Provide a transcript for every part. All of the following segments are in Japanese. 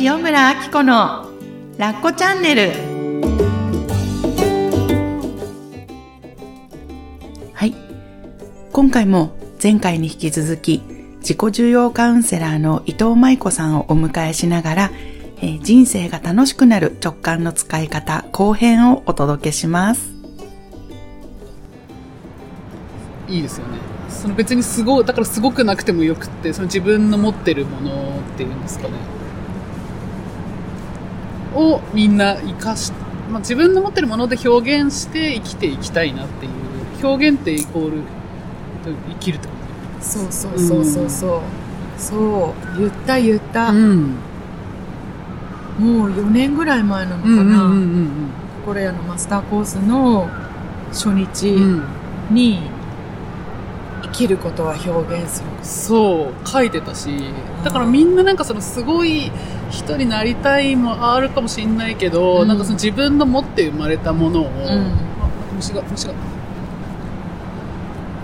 塩村あき子のラッコチャンネル。はい。今回も前回に引き続き自己重要カウンセラーの伊藤舞子さんをお迎えしながら、えー人生が楽しくなる直感の使い方後編をお届けします。いいですよね。その別にすごいだからすごくなくてもよくってその自分の持ってるものっていうんですかね。をみんな生かし、まあ、自分の持ってるもので表現して生きていきたいなっていう表現ってイコール生きるってこそうそうそうそう。そう、そう言った言った、とん。もう4年ぐらい前なのかうんうんな、うんうん。心屋のマスターコースの初日うん。うんきることは表現する。そう書いてたし。だからみんななんかそのすごい人になりたいもあるかもしれないけど、うん。なんかその自分の持って生まれたものを、ん。あなんか虫が虫が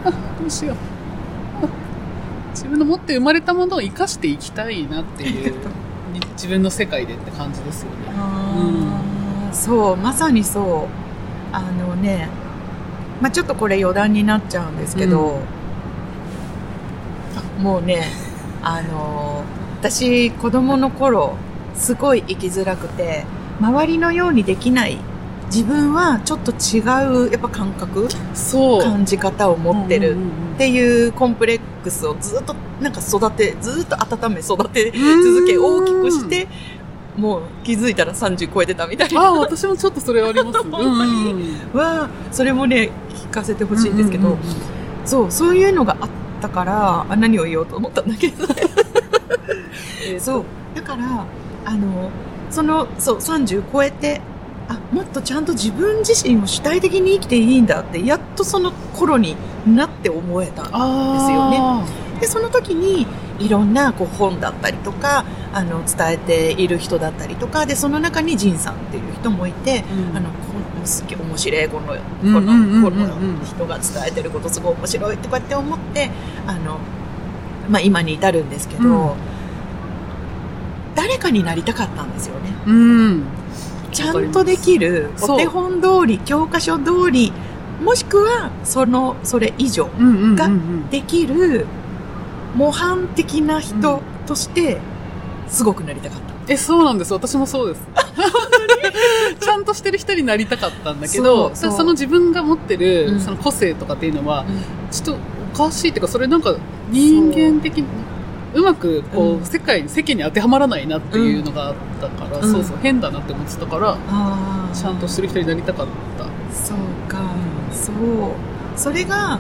あ虫があ自分の持って生まれたものを生かしていきたいなっていうに自分の世界でって感じですよね。あーそうまさにそう。あのねまあちょっとこれ余談になっちゃうんですけど、もうねあの私子供の頃すごい生きづらくて周りのようにできない自分はちょっと違うやっぱ感覚そう。感じ方を持ってるっていうコンプレックスをずっとなんか育てずっと温め育て続け大きくしてもう気づいたら30超えてたみたいな。あ私もちょっとそれあります。本当に。はそれもね聞かせてほしいんですけど、そうそういうのがあったからあ何を言おうと思ったんだけど。そう。だからあのそのそう30超えてあもっとちゃんと自分自身を主体的に生きていいんだってやっとその頃になって思えたあですよね。ねでその時にいろんなこう本だったりとかあの伝えている人だったりとかでその中に仁さんっていう人もいて、うん。あのこすっげえ面白いこのこのこの人が伝えてることすごい面白いってこうやって思ってあの、まあ、今に至るんですけど、うん誰かになりたかったんですよね。うんちゃんとできるお手本通り教科書通りもしくはそのそれ以上ができる模範的な人としてすごくなりたかった。え、そうなんです。私もそうです。ちゃんとしてる人になりたかったんだけど、その自分が持ってる、うん。その個性とかっていうのは、ちょっとおかしいっていうか、それなんか人間的に、うまくこう、うん世界に、世間に当てはまらないなっていうのがあったから、うん。そうそう、変だなって思ってたから、ちゃんとしてる人になりたかった。そうか、そう。それが、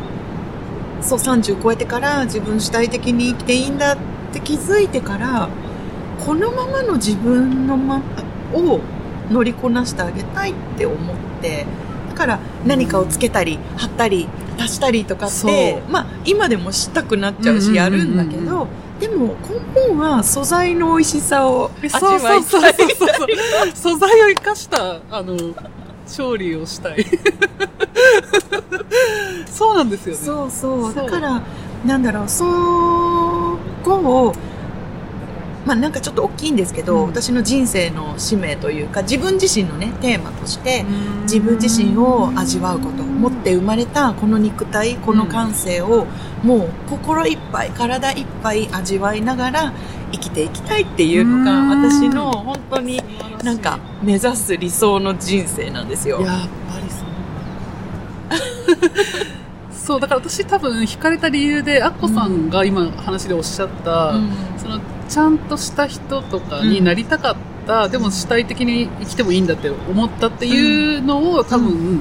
そう30超えてから自分主体的に生きていいんだって気づいてから、このままの自分のまを乗りこなしてあげたいって思って、だから何かをつけたり、貼ったり、足したりとかって、まあ今でもしたくなっちゃうしやるんだけど、でも根本は素材の美味しさをえ味そうそわいうたい。素材を生かした、あの、調理をしたい。そうなんですよね。そうそうそうだからなんだろうそこをまあなんかちょっと大きいんですけど、うん。私の人生の使命というか自分自身のねテーマとしてうん。自分自身を味わうこと持って生まれたこの肉体この感性をもう心いっぱい体いっぱい味わいながら生きていきたいっていうのがうん。私の本当になんか目指す理想の人生なんですよ。やっぱりそう。そう、だから私多分惹かれた理由で、アッコさんが今話でおっしゃった、うん。その、ちゃんとした人とかになりたかった、でも主体的に生きてもいいんだって思ったっていうのを多分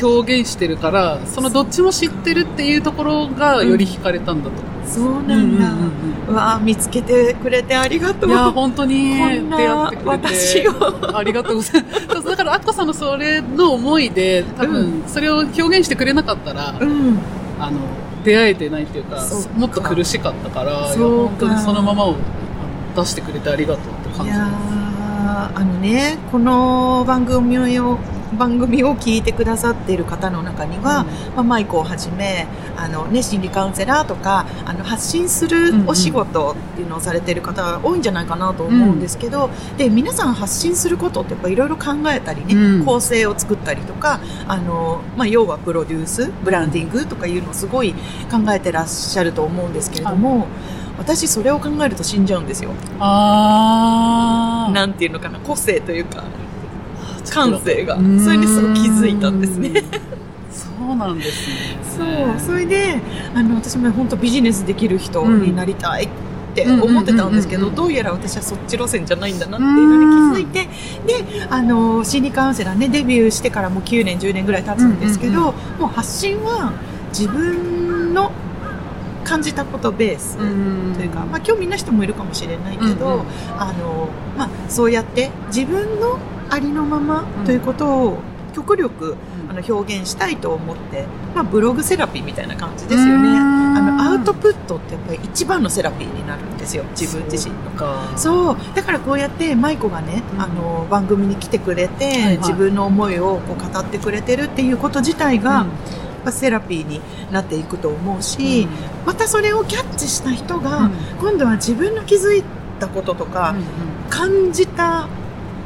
表現してるから、そのどっちも知ってるっていうところがより惹かれたんだと思う。そうなんだ。うんうんうわあ見つけてくれてありがとう。いや、本当に出会ってくれて。私を ありがとうございます。だから、アッコさんのそれの思いで、多分、それを表現してくれなかったら、うん。あの、出会えてないっていうかもっと苦しかったから、本当にそのままを出してくれてありがとうって感じ。いやーあのね、この番組を番組を聞いてくださっている方の中には、まあ、マイコをはじめあの、ね、心理カウンセラーとかあの発信するお仕事っていうのをされている方多いんじゃないかなと思うんですけど、で皆さん発信することってやっぱいろいろ考えたりね、うん。構成を作ったりとかあの、まあ、要はプロデュースブランディングとかいうのをすごい考えてらっしゃると思うんですけれども、私それを考えると死んじゃうんですよ。ああ。なんていうのかな個性というか感感性がそれにすごい気づいたんですね。そうなんですね。そうそれであの私も本当ビジネスできる人になりたいって思ってたんですけどどうやら私はそっち路線じゃないんだなっていうのに気づいてであの心理カウンセラーねデビューしてからもう9年10年ぐらい経つんですけど、うんもう発信は自分の感じたことベース。うんというか、まあ、興味な人もいるかもしれないけど、うんうんあのまあ、そうやって自分のありのままということを極力あの表現したいと思って、まあ、ブログセラピーみたいな感じですよね。あのアウトプットってやっぱり一番のセラピーになるんですよ自分自身の。か。そうだからこうやって舞子がね、うんあの番組に来てくれて、いはい自分の思いをこう語ってくれてるっていうこと自体が、うんぱセラピーになっていくと思うし、またそれをキャッチした人が、うん今度は自分の気づいたこととか、感じた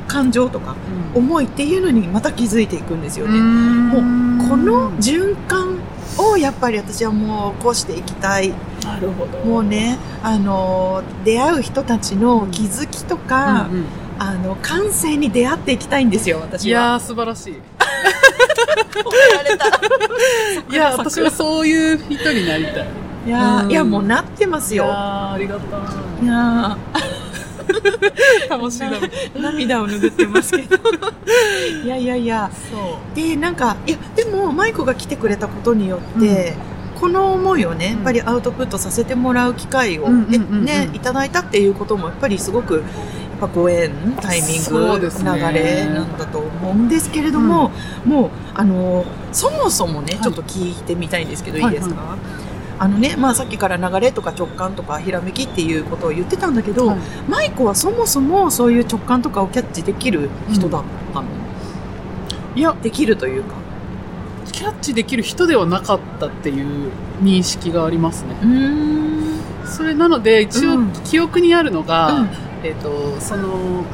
感情とか思いっていうのにまた気づいていくんですよね。もうこの循環をやっぱり私はもうこうしていきたいなるほど。もうねあの出会う人たちの気づきとか、うんうんあの感性に出会っていきたいんですよい私は。やー素晴らしい。いや私はそういう人になりたい。いや,、うん。いやもうなってますいやよ。ーありがとう。いや 楽しい 涙を拭ってますけど。いやいやいや。そう。でなんかいやでも舞子が来てくれたことによって、この思いをねやっぱりアウトプットさせてもらう機会をうんうんね,、うんうん。ねいただいたっていうこともやっぱりすごくぱご縁タイミング、ね。流れなんだと思うんですけれども、もうあのそもそもね、はい。ちょっと聞いてみたいんですけど、はいい。いですか、あのねまあ、さっきから流れとか直感とかひらめきっていうことを言ってたんだけど、はい。舞子はそもそもそういう直感とかをキャッチできる人だったの、いや。できるというか。キャッチできる人ではなかったっていう認識がありますね。うーん。それなので一応うん。記憶にあるのが、うんえっ、とその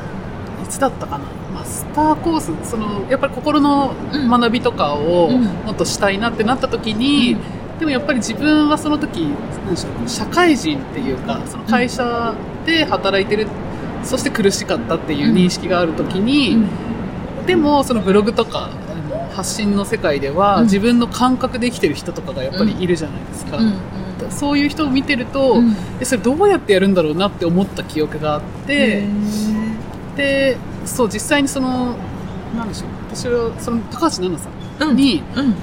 いつだったかな？マスターコースそのやっぱり心の学びとかをうん。もっとしたいなってなった時に、でもやっぱり自分はその時なんでしょう社会人っていうかその会社で働いてるそして苦しかったっていう認識がある時に、でもそのブログとか発信の世界では、うん。自分の感覚で生きてる人とかがやっぱりいるじゃないですか、うんそういう人を見てると、うん。えそれどうやってやるんだろうなって思った記憶があって、でそう実際にそのなんでしょう私はその高橋菜奈さんにうん。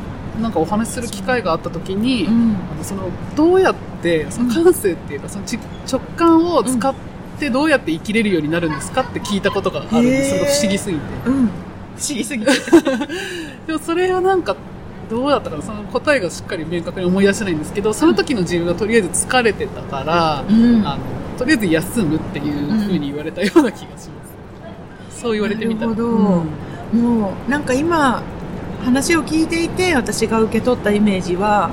なんかお話しする機会があった時に、うん。あのそのどうやってその感性っていうか、そのち直感を使ってどうやって生きれるようになるん。ですかって聞いたことがあるんです、それが不思議すぎてうん不思議すぎてでもそれはなんかどうだったかなその答えがしっかり明確に思い出せないんですけどその時の自分はとりあえず疲れてたから、うん。あのとりあえず休むっていうふうに言われたような気がします、そう言われてみたら。なるほど。うん。もうなんか今話を聞いていて私が受け取ったイメージは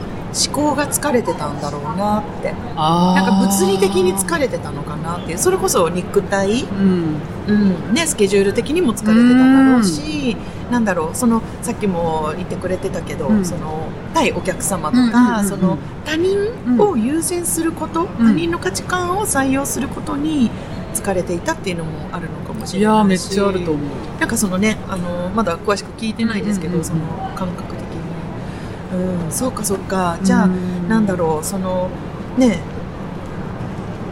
思考が疲れてたんだろうなって。なんか物理的に疲れてたのかなっていうそれこそ肉体、うんうん。ね、スケジュール的にも疲れてただろうしなんだろうそのさっきも言ってくれてたけど、うん。その対お客様とか、うんうんうんうん。その他人を優先すること、他人の価値観を採用することに疲れていたっていうのもあるのかもしいやれないし。ーめっちゃあると思う。なんかそのねあのまだ詳しく聞いてないですけど、うんうんうん。その感覚的に。うんそうかそうか。じゃあ、なんだろうそのね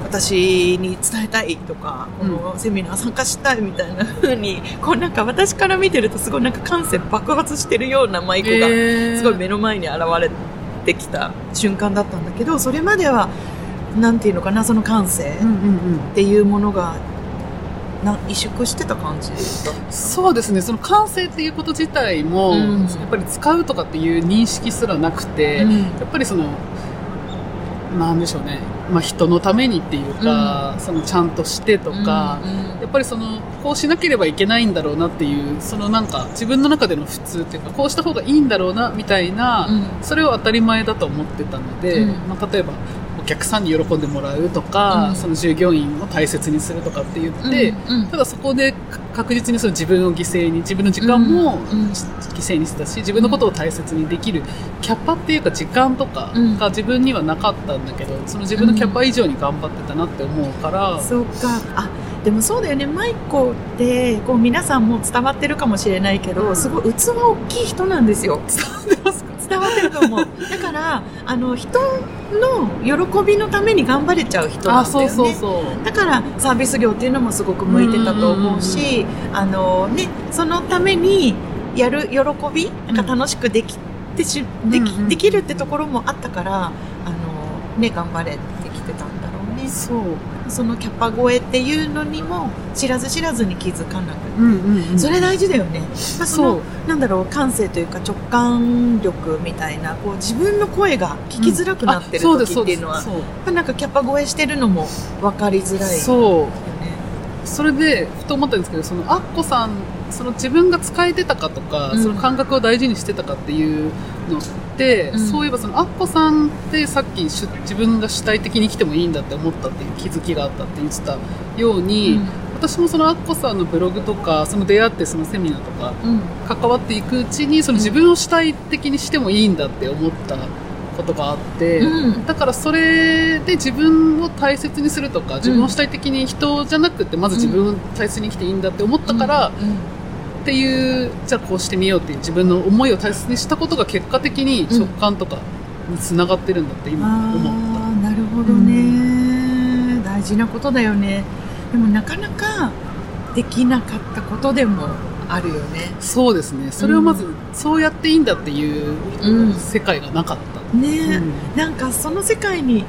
私に伝えたいとかこのセミナー参加したいみたいな風にこうなんか私から見てるとすごいなんか感性爆発してるような舞子がすごい目の前に現れてきた瞬間だったんだけどそれまではなんていうのかなその感性っていうものがな萎縮してた感じそうですね。その感性っていうこと自体も、うん。やっぱり使うとかっていう認識すらなくて、うん。やっぱりそのなんでしょうね、まあ、人のためにっていうか、そのちゃんとしてとか、うんやっぱりそのこうしなければいけないんだろうなっていう、そのなんか自分の中での普通っていうか、こうした方がいいんだろうな、みたいな、うん。それを当たり前だと思ってたので、うん。まあ、例えば、お客さんに喜んでもらうとか、うん。その従業員を大切にするとかって言って、うんうん。ただそこで確実にその自分を犠牲に、自分の時間もうんうん犠牲にしてたし、自分のことを大切にできるキャパっていうか時間とかうんが自分にはなかったんだけど、その自分のキャパ以上に頑張ってたなって思うから、そうか。あ、でもそうだよね。マイコって、こう皆さんも伝わってるかもしれないけど、すごい器大きい人なんですよ。伝わってますか？伝わってると思う。だから、あの、人の喜びのために頑張れちゃう人なんあ、だよね。そうそうそう。だからサービス業っていうのもすごく向いてたと思うし、あのね、そのためにやる喜び、なんか楽しくできてし、できうんうんできるってところもあったから、あのね、頑張れってきてたんだろうね。そう。そのキャパ超えっていうのにも知らず知らずに気づかなくて。うんうんうん。それ大事だよね。まあ、そのそう。なんだろう、感性というか直感力みたいな、こう自分の声が聞きづらくなってる時っていうのは、そうですやっぱなんかキャパ超えしてるのも分かりづらいよね。そう。それで、ふと思ったんですけど、その、アッコさん、その自分が使えてたかとか、うんその感覚を大事にしてたかっていうのって、うん。そういえばその、アッコさんってさっき自分が主体的に生きてもいいんだって思ったっていう気づきがあったって言ってたように、私もそのアッコさんのブログとか、その出会ってそのセミナーとか、うん。関わっていくうちに、その自分を主体的にしてもいいんだって思ったことがあって、うん。だからそれで自分を大切にするとか、自分を主体的に人じゃなくて、まず自分を大切に生きていいんだって思ったから、うん、っていう、じゃあこうしてみようっていう自分の思いを大切にしたことが結果的に直感とかにつながってるんだって今あ思った。あ、なるほどね、大事なことだよね。でもなかなかできなかったことでもあるよね。そうですね。それをまず、うそうやっていいんだっていううん世界がなかった。ね、うんなんかその世界に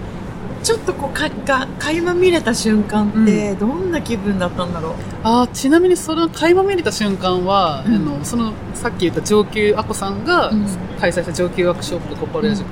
ちょっとこうかが垣間見れた瞬間ってどんな気分だったんだろう、あーちなみにその垣間見れた瞬間は、うん。あのそのさっき言った上級あこさんがうん。開催した上級ワークショップ心屋塾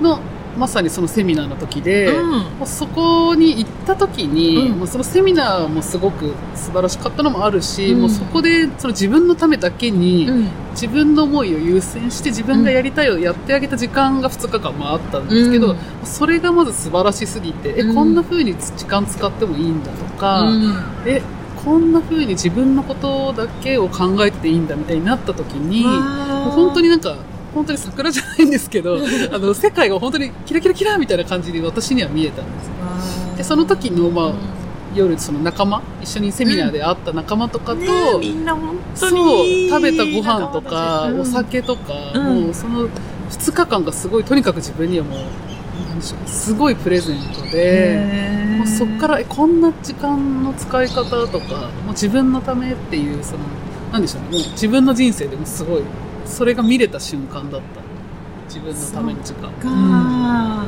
の,、のまさにそのセミナーの時で、うん。もうそこに行った時に、うん。もうそのセミナーもすごく素晴らしかったのもあるし、うん。もうそこでその自分のためだけに、うん。自分の思いを優先して自分がやりたいをやってあげた時間が2日間もあったんですけど、うん。それがまず素晴らしすぎて、うん。えこんな風に時間使ってもいいんだとか、うん。えこんな風に自分のことだけを考えてていいんだみたいになった時に、本当になんか、本当に桜じゃないんですけど、あの、世界が本当にキラキラキラみたいな感じで私には見えたんですよ。で、その時の、まあ、夜、その仲間、一緒にセミナーで会った仲間とかと、ねみんな本当そうに、食べたご飯とか、うんお酒とか、うん。もうその2日間がすごい、とにかく自分にはもう、なんでしょう、すごいプレゼントで、もうそっから、え、こんな時間の使い方とか、もう自分のためっていう、その、なんでしょうね、もう自分の人生でもすごい、それが見れた瞬間だった。自分のための時間。か、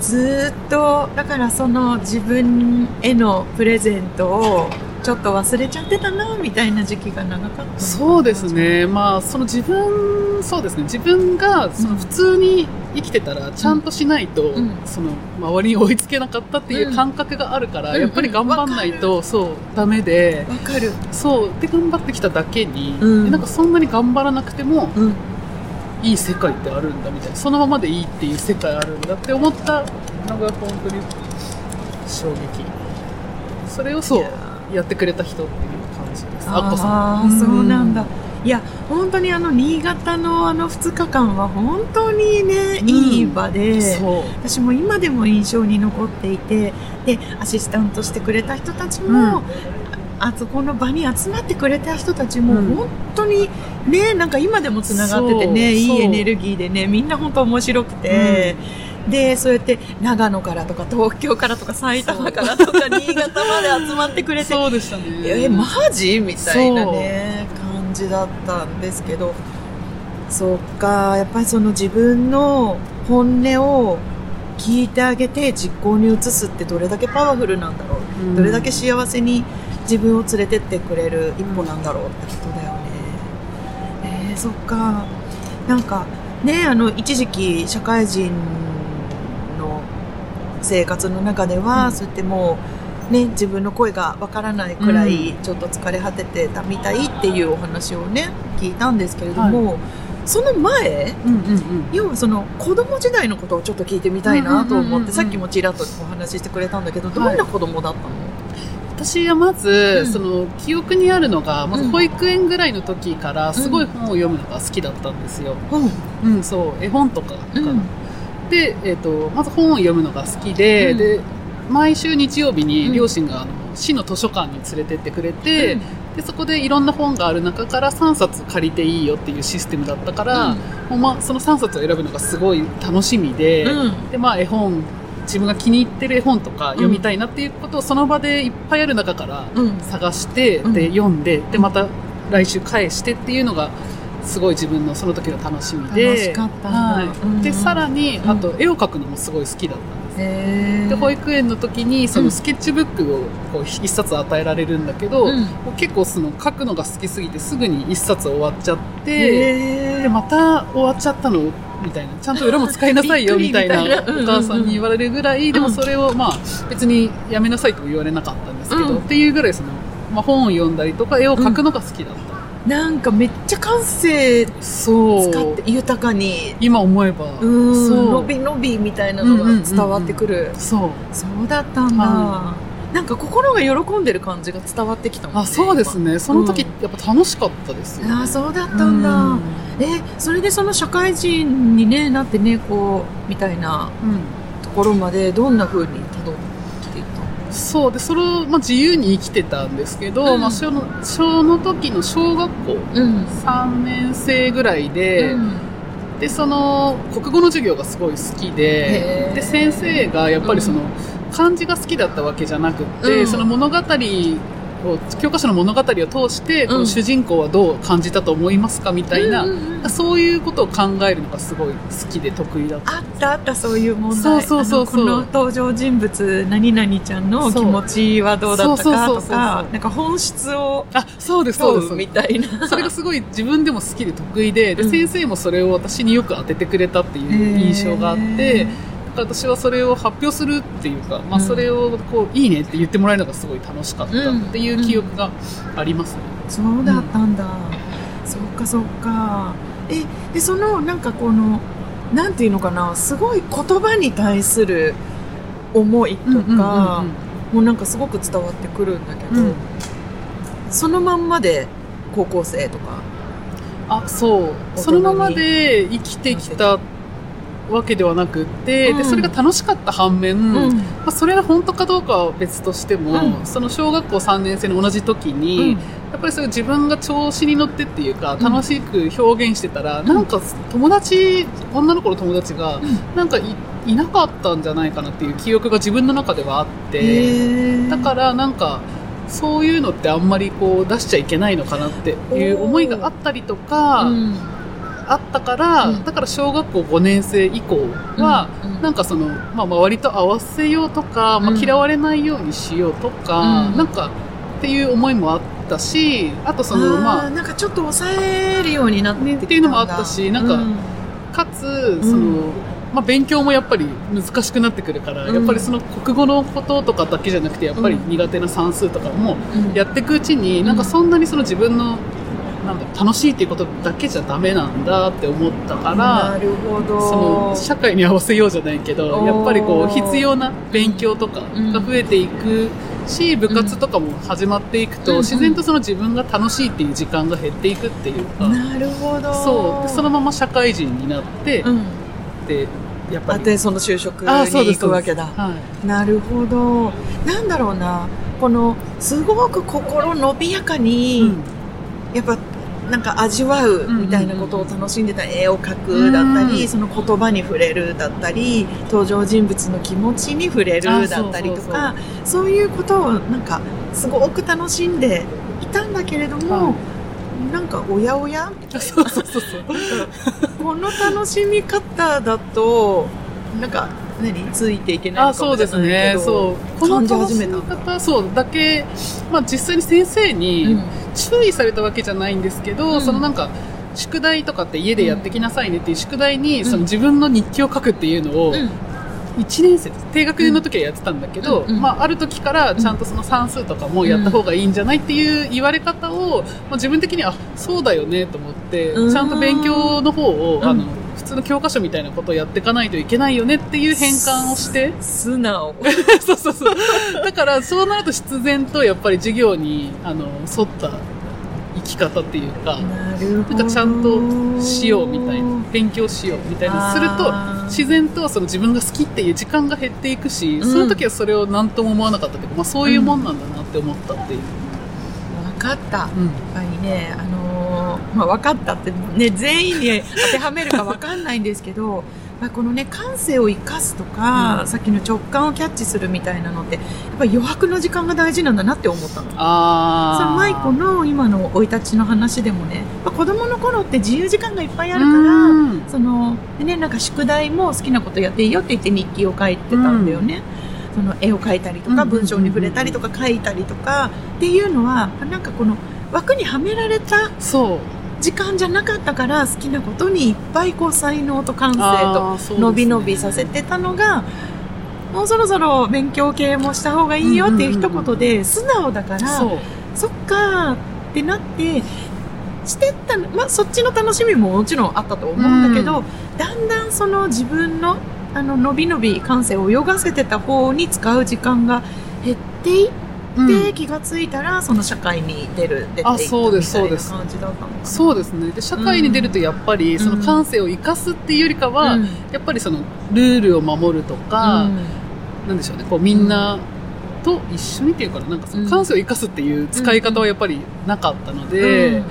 ずっとだからその自分へのプレゼントをちょっと忘れちゃってたなみたいな時期が長かったそうですね。まあ、その自分、そうですね。自分が、その普通に生きてたら、ちゃんとしないと、うん。その、周りに追いつけなかったっていう感覚があるから、うん。やっぱり頑張んないと、そう、ダメで、わかる。そう、で頑張ってきただけに、うん。なんかそんなに頑張らなくても、うん。いい世界ってあるんだみたいな、そのままでいいっていう世界あるんだって思ったのが本当に衝撃。それをそう。いや、やってくれた人っていう感じです。アッコさん。ああそうなんだいや本当にあの新潟のあの2日間は本当にね、うんいい場で。私も今でも印象に残っていてでアシスタントしてくれた人たちも、うんあそこの場に集まってくれた人たちも、うん本当にねなんか今でもつながっててねいいエネルギーでねみんな本当面白くて。でそうやって長野からとか東京からとか埼玉からとか新潟まで集まってくれてそうでしたね。えマジ？みたいなね感じだったんですけど。そっかやっぱりその自分の本音を聞いてあげて実行に移すってどれだけパワフルなんだろう、うん。どれだけ幸せに自分を連れてってくれる一歩なんだろうってことだよね。えー、そっか。なんかねあの一時期社会人の生活の中では、うん。そうやってもうね、自分の声がわからないくらいちょっと疲れ果ててたみたいっていうお話をね聞いたんですけれども、その前うんうんうん。要はその子供時代のことをちょっと聞いてみたいなと思って、うんうんうんうんさっきもちらっとお話ししてくれたんだけどどんな子供だったの、私はまず、うんその記憶にあるのがまずうん。保育園ぐらいの時からすごい本を読むのが好きだったんですよ。うん。うん、そう絵本とかかで、えっとまず本を読むのが好きで,、うん。で毎週日曜日うん。に両親があの市の図書館に連れてってくれて、でそこでいろんな本がある中から3冊借りていいよっていうシステムだったから、うん。まあその3冊を選ぶのがすごい楽しみで、うん。でまあ絵本自分が気に入ってる絵本とか読みたいなっていうことをその場でいっぱいある中からうん。探して、うん。で読んででまた来週返してっていうのがすごい自分のその時の楽しみで楽しかった。はい。うん。でさらにうん。あと絵を描くのもすごい好きだったんです、で保育園の時にそうん。のスケッチブックをこう一冊与えられるんだけど、うん。結構その書くのが好きすぎてすぐに一冊終わっちゃって、でまた終わっちゃったの？みたいな。ちゃんと裏も使いなさいよ みたいな。お母さんに言われるぐらい、でもそれをまあ別にやめなさいとも言われなかったんですけど、うん。っていうぐらいその、まあ、本を読んだりとか絵を描くのが好きだった、なんかめっちゃ感性そう。使って豊かに。今思えばうん。そう。伸び伸びみたいなのが伝わってくる、そう。そう。だったんだ、はなんか心が喜んでる感じが伝わってきたもんねあそうですね。その時うん。やっぱ楽しかったですよ、あそうだったんだ、うん。えそれでその社会人に、ね、なってねこうみたいなうん。ところまでどんな風にたどってそうでそれを、まあ、自由に生きてたんですけど、うん。まあ、小の小の時の小学校うん。3年生ぐらいで、うん。でその国語の授業がすごい好きでで先生がやっぱりその、漢字が好きだったわけじゃなくって、うん。その物語を教科書の物語を通して、こうん。の主人公はどう感じたと思いますかみたいな、そういうことを考えるのがすごい好きで得意だった。あったあったそういう問題。そうそうそうこの登場人物何々ちゃんの気持ちはどうだったかとかなんか本質をあそうですそうです。みたいな。それがすごい自分でも好きで得意でで、うん。先生もそれを私によく当ててくれたっていう印象があって、へー私はそれを発表するっていうか、まあ、うん。それをこういいねって言ってもらえるのがすごい楽しかったっていう記憶がありますね。そうだったんだ、そっかそっか。えでそのなんかこのなんていうのかなすごい言葉に対する思いとか、もうなんかすごく伝わってくるんだけど、うん。そのまんまで高校生とか？あそう。そのままで生きてきたわけではなくって、うん。でそれが楽しかった反面、うん。まあ、それが本当かどうかは別としても、うん。その小学校3年生の同じ時に、やっぱりそういう自分が調子に乗ってっていうか、ん。楽しく表現してたら、なんか友達、女の子の友達が、なんかいいなかったんじゃないかなっていう記憶が自分の中ではあって、だからなんか、そういうのってあんまりこう出しちゃいけないのかなっていう思いがあったりとか、うんあったから、うん。だから小学校5年生以降は、うんうん。なんかその、まあ、周りと合わせようとか、まあ、うん嫌われないようにしようとか、うん。なんかっていう思いもあったしあとそのまあなんかちょっと抑えるようになってっていうのもあったしなんかうん。かつその、うん。まあ、勉強もやっぱり難しくなってくるから、うん。やっぱりその国語のこととかだけじゃなくてやっぱり苦手な算数とかもうん。やっていくうちに、うんなんかそんなにその自分のなんだ楽しいっていうことだけじゃダメなんだって思ったから。なるほど。その社会に合わせようじゃないけどやっぱりこう必要な勉強とかが増えていくし、部活とかも始まっていくと、うん自然とその自分が楽しいっていう時間が減っていくっていうか、なるほど。そう。でそのまま社会人になって、うん。でやっぱりあでその就職に行すくわけだ。はい。なるほど。なんだろうな。このすごく心伸びやかに、うん。やっぱなんか味わうみたいなことを楽しんでた絵を描くだったり、うんその言葉に触れるだったり登場人物の気持ちに触れるあだったりとかそういうことをなんかすごく楽しんでいたんだけれども、はなんかおやおや？そうそうそうそう。この楽しみ方だとなんか何ついていけないかもしれそうですないけどねそう。この楽し始めたみ方そう。だけ、まあ、実際に先生に、うん。注意されたわけじゃないんですけど、うん。そのなんか宿題とかって家でやってきなさいねっていう宿題に、ん。その自分の日記を書くっていうのを、うん。1年生です。低学年の時はやってたんだけど、うんうん。まあ、ある時からちゃんとその算数とかもやった方がいいんじゃないっていう言われ方を、まあ、自分的にはあそうだよねと思ってうん。ちゃんと勉強の方を、うん。あの普通の教科書みたいなことをやっていかないといけないよねっていう変換をして。素直。そうそうそう。だからそうなると必然とやっぱり授業にあの沿った生き方っていうかなんかちゃんとしようみたいな勉強しようみたいにすると自然とその自分が好きっていう時間が減っていくし、うん。その時はそれを何とも思わなかったけど、まあ、そういうもんなんだなって思ったっていう、分かった。うん。やっぱりね、あのーまあ、分かったって、ね、全員に当てはめるか分かんないんですけど、まあ、このね、感性を生かすとか、うん。さっきの直感をキャッチするみたいなのって、やっぱり余白の時間が大事なんだなって思ったの。あその舞子の今の生い立ちの話でもね、まあ、子供の頃って自由時間がいっぱいあるから、うん。そのでね、なんか宿題も好きなことやっていいよって言って日記を書いてたんだよね。その絵を描いたりとかうんうんうんうん。文章に触れたりとか書いたりとかっていうのはなんかこの枠にはめられた時間じゃなかったから好きなことにいっぱいこう才能と感性と伸び伸びさせてたのがもうそろそろ勉強系もした方がいいよっていう一言で素直だからそっかーってなってしてったの、まあ、そっちの楽しみももちろんあったと思うんだけど、うだんだんその自分のあの伸び伸び感性を泳がせてた方に使う時間が減っていっ気がついたらその社会に出る出ていったあそうですみたいな感じだったのかな。そうですね。で社会に出るとやっぱりんその感性を生かすっていうよりかは、うん。やっぱりそのルールを守るとか、なんでしょうね。こうみんなと一緒にっていうかななんかその感性を生かすっていう使い方はやっぱりなかったので、うん。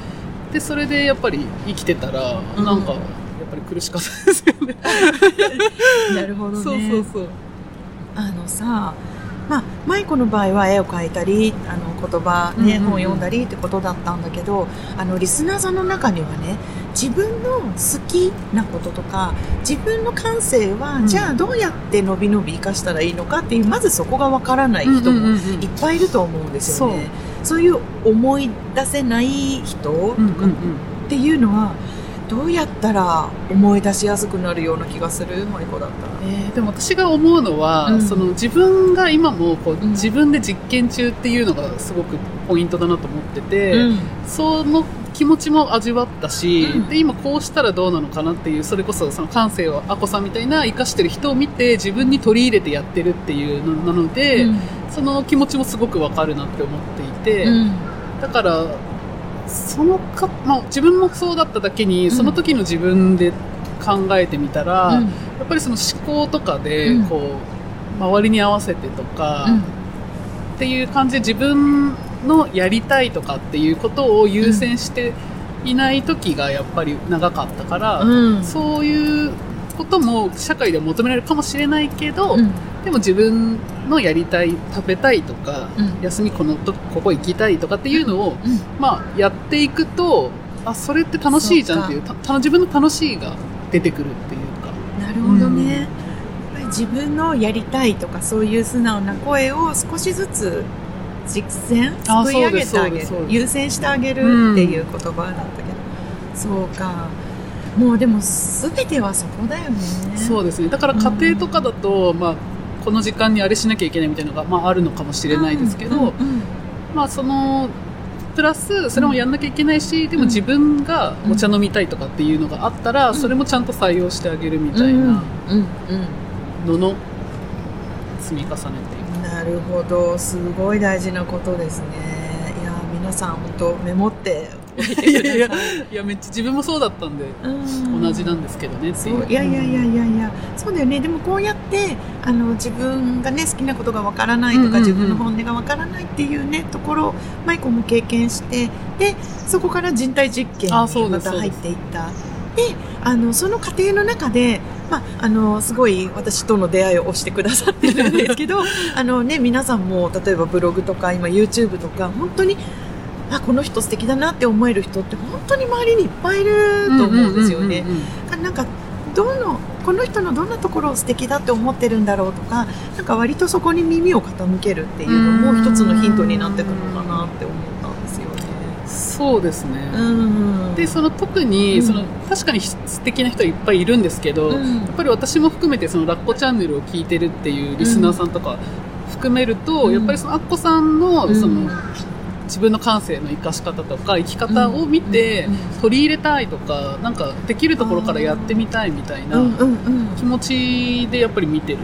でそれでやっぱり生きてたら、うん。なんかやっぱり苦しかったですよね。なるほどね。そうそうそう。あのさまあ、舞子の場合は絵を描いたりあの言葉、ねうんうんうん。本を読んだりってことだったんだけどあのリスナーさんの中にはね自分の好きなこととか自分の感性は、うん。じゃあどうやって伸び伸び生かしたらいいのかっていうまずそこがわからない人もいっぱいいると思うんですよね。そういう思い出せない人とかうんうんうん。っていうのはどうやったら思い出しやすくなるような気がする舞子だったら。えーでも私が思うのは、うん。その自分が今もこう、うん。自分で実験中っていうのがすごくポイントだなと思ってて、うん。その気持ちも味わったし、うん。で今こうしたらどうなのかなっていうそれこそその感性をあこさんみたいな生かしてる人を見て自分に取り入れてやってるっていうのなので、うん。その気持ちもすごくわかるなって思っていて、うん。だからそのか、まあ、自分もそうだっただけに、ん。その時の自分で考えてみたら、うん。やっぱりその思考とかでうん。こう、周りに合わせてとか、うん。っていう感じで自分のやりたいとかっていうことを優先していない時がやっぱり長かったから、うん。そういうことも社会では求められるかもしれないけど、うん。でも自分のやりたい食べたいとか、うん。休みこのとここ行きたいとかっていうのを、うん。まあ、やっていくとあそれって楽しいじゃんっていうたた自分の楽しいが出てくるっていうか。なるほどね、やっぱり自分のやりたいとかそういう素直な声を少しずつ実践あすくい上げてあげる優先してあげるっていう言葉だったけど、そうか。もうでも全てはそこだよね。そうですね。だから家庭とかだと、まあ、この時間にあれしなきゃいけないみたいなのが、まあ、あるのかもしれないですけど、うんうんまあ、その、プラス、それもやんなきゃいけないし、でも自分がお茶飲みたいとかっていうのがあったら、ん。それもちゃんと採用してあげるみたいうんなうんのの積み重ねっていううんなるほど。すごい大事なことですね皆さん本当メモって。おいやいやいや、めっちゃ自分もそうだったんで、うん。同じなんですけどねってそいう。ういやいやいやいやいや。そうだよね。でもこうやってあの自分がね好きなことがわからないとか、うんうんうん。自分の本音がわからないっていうねところをマイコも経験してでそこから人体実験にまた入っていった。であのその過程の中で、まあ、あのすごい私との出会いを押してくださってるんですけど あの、ね、皆さんも例えばブログとか今 YouTube とか本当にあこの人素敵だなって思える人って本当に周りにいっぱいいると思うんですよね。うんうんうんうんなんかどのこの人のどんなところを素敵だって思ってるんだろうとかなんか割とそこに耳を傾けるっていうのも一つのヒントになってたのかなって思ったんですよね。そうですね。うん。で、その特に、うんその、確かに素敵な人いっぱいいるんですけど、うんやっぱり私も含めてそのラッコチャンネルを聞いてるっていうリスナーさんとか含めると、うんやっぱりそのアッコさんの、うんその、自分の感性の生かし方とか生き方を見て取り入れたいとか、なんかできるところからやってみたいみたいな。気持ちでやっぱり見てる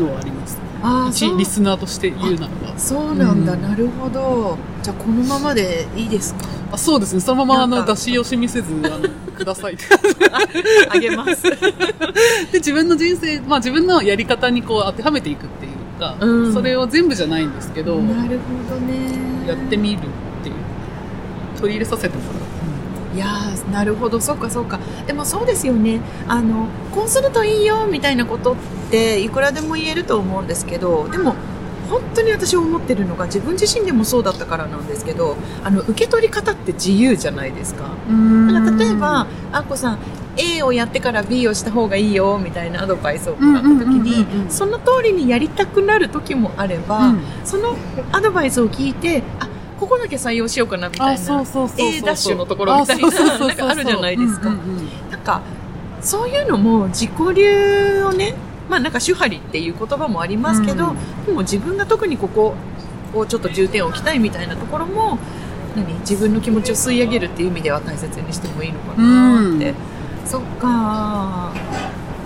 のはあります。ああ、リスナーとして言うならば。そうなんだ、うんなるほど。じゃあこのままでいいですか？あそうですね。そのままあの出し惜しみせず、あの、くださいって。あげます。で、自分の人生、まあ自分のやり方にこう当てはめていくっていうか、うんそれを全部じゃないんですけど、なるほどね。やってみるっていう。取り入れさせてもらう。いやーなるほど。そうかそうか。でもそうですよね。あのこうするといいよみたいなことっていくらでも言えると思うんですけどでも本当に私思ってるのが自分自身でもそうだったからなんですけどあの受け取り方って自由じゃないですか。なんか例えばあっこさん A をやってから B をした方がいいよみたいなアドバイスをもらった時うんうんうんうんうん。にその通りにやりたくなる時もあれば、うん。そのアドバイスを聞いてあここだけ採用しようかなみたいあ、な。A ダッシュのところみたいななんかあるじゃないですか。うんうんうんなんかそういうのも自己流をねまあなんか手張りっていう言葉もありますけど、うん。でも自分が特にここをちょっと重点を置きたいみたいなところも何自分の気持ちを吸い上げるっていう意味では大切にしてもいいのかなって、そっか。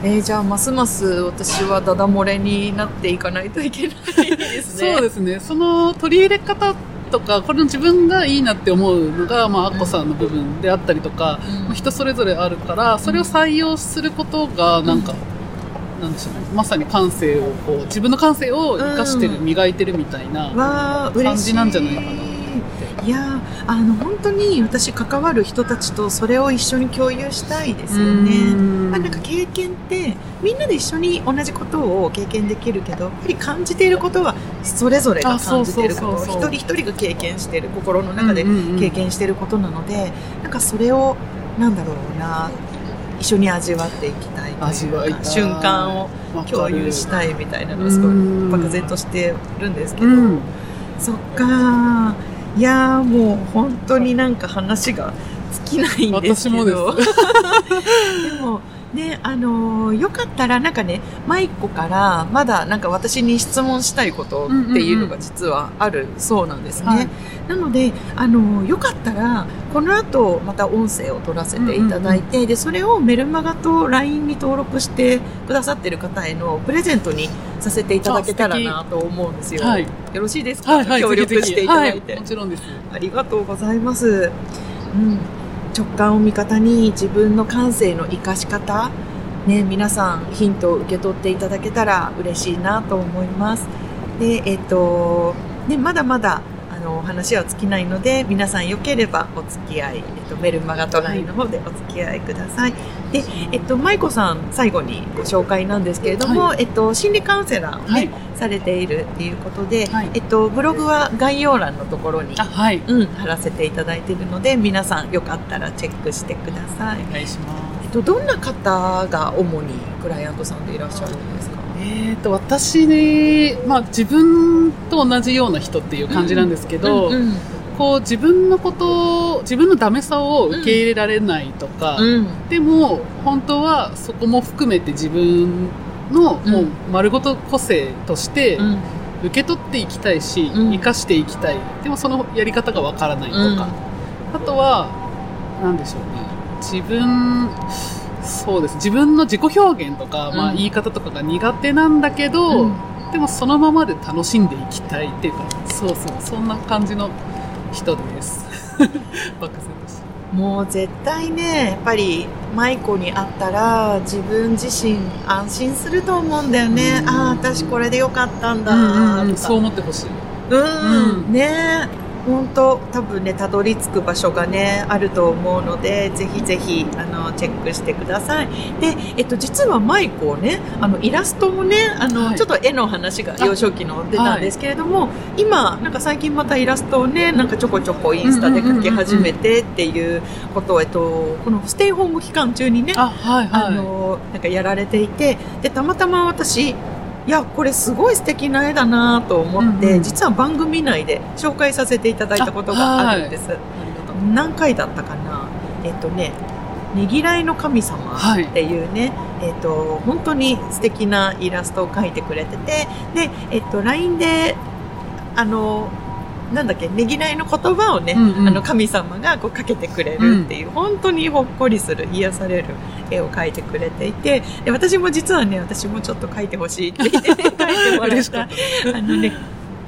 えーじゃあますます私はダダ漏れになっていかないといけないですね。そうですね。その取り入れ方とか、これの自分がいいなって思うのが、まあ、アッコさんの部分であったりとか、うん。まあ人それぞれあるから、それを採用することが、なんか、なんでしょうね。まさに感性を、こう、自分の感性を生かしてる、うん。磨いてるみたいな。感じなんじゃないかな。といやーあの本当に私関わる人たちとそれを一緒に共有したいですよね。まあ、なんか経験ってみんなで一緒に同じことを経験できるけどやっぱり感じていることはそれぞれが感じていること一人一人が経験している心の中でうんうんうん経験していることなので、なんかそれをなんだろうな一緒に味わっていきたい味わい瞬間を共有したいみたいなのがすごいうん漠然としてるんですけど、うん。そっかいやーもう本当になんか話が尽きないんですけど。私も ねあのーよかったらなんかねマイコからまだなんか私に質問したいことっていうのが実はあるそうなんですね、はい。なのであのーよかったらこの後また音声を取らせていただいて、でそれをメルマガと LINE に登録してくださってる方へのプレゼントにさせていただけたらなと思うんですよ、はい。よろしいですか、はいはい。協力していただいて、はい。もちろんです。ありがとうございます。うん、直感を味方に自分の感性の生かし方、ね、皆さんヒントを受け取っていただけたら嬉しいなと思います。で、えっと、ね、まだまだあの話は尽きないので、皆さんよければお付き合い、えっと、メルマガトラインの方でお付き合いください。で、えっと、舞子さん、最後にご紹介なんですけれども、えっと、心理カウンセラーをね、はいされているっていうことで、はいえっと、ブログは概要欄のところにあ、はい。うん、貼らせていただいているので皆さんよかったらチェックしてください。お願いします。えっと、どんな方が主にクライアントさんでいらっしゃるんですか？えー、と私ね、まあ、自分と同じような人っていう感じなんですけど、うんうんこう自分のことを自分のダメさを受け入れられないとか、うん。でも本当はそこも含めて自分のもう丸ごと個性としてうん。受け取っていきたいし、うん。生かしていきたい。でもそのやり方がわからないとか、あとは何でしょうね。自分そうです。自分の自己表現とか、まあ、うん言い方とかが苦手なんだけど、うん。でもそのままで楽しんでいきたいっていうかそうそうそんな感じの人です。漠然として。もう絶対ねやっぱり舞子に会ったら自分自身安心すると思うんだよね、うん。ああ私これでよかったんだうんうんそう思ってほしい。うん、うん。ね本当多分ねたどり着く場所がねあると思うのでぜひぜひあのチェックしてください。で、えっと、実は舞子ねあのイラストもねあの、はい。ちょっと絵の話が幼少期の出たんですけれども、今なんか最近またイラストをねなんかちょこちょこインスタで描き始めてっていうことを、えっと、このステイホーム期間中にねあはいはい。あのなんかやられていてでたまたま私いやこれすごい素敵な絵だなと思って、うんうん。実は番組内で紹介させていただいたことがあるんです。ありがとうござい何回だったかな？えっとねねぎらいの神様はい。っていうね、えっと本当に素敵なイラストを描いてくれててで、えっと LINE であのなんだっけねぎらいの言葉をね、うんうん。あの神様がこうかけてくれるっていう、本当にほっこりする癒される絵を描いてくれていてで私も実はね私もちょっと描いてほしいって言って、ね、描いてもらったあのね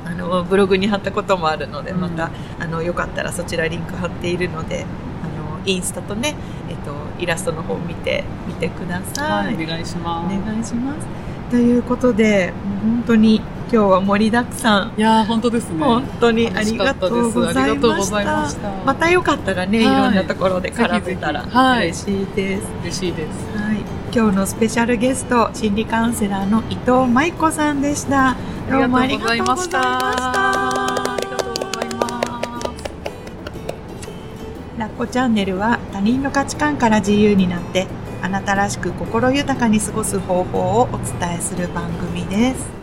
あのブログに貼ったこともあるのでうん。また、あのよかったらそちらリンク貼っているのであのインスタとね、えっと、イラストの方見てみてください。はい、お願いしまおす。願いします。ということで本当に今日は盛りだくさんいやー、本当ですね。本当にありがとうございありがとうごましたざいました。またよかったらね、い、はいろんなところで絡めたら嬉しいです。嬉しいです。はい、今日のスペシャルゲスト、心理カウンセラーの伊藤舞子さんでした。どうもありがとうございました。ラッコチャンネルは他人の価値観から自由になって、あなたらしく心豊かに過ごす方法をお伝えする番組です。